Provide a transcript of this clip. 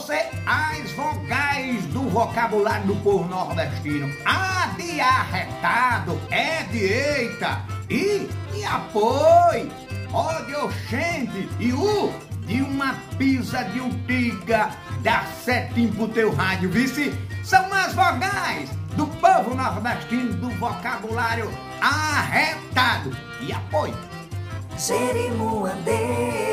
você as vogais do vocabulário do povo nordestino. A de arretado é de eita e, e apoio, ó de oxente e o de uma pisa de urtiga dá setinho pro teu rádio, vice? São as vogais do povo nordestino do vocabulário arretado e apoio. Jerimuandê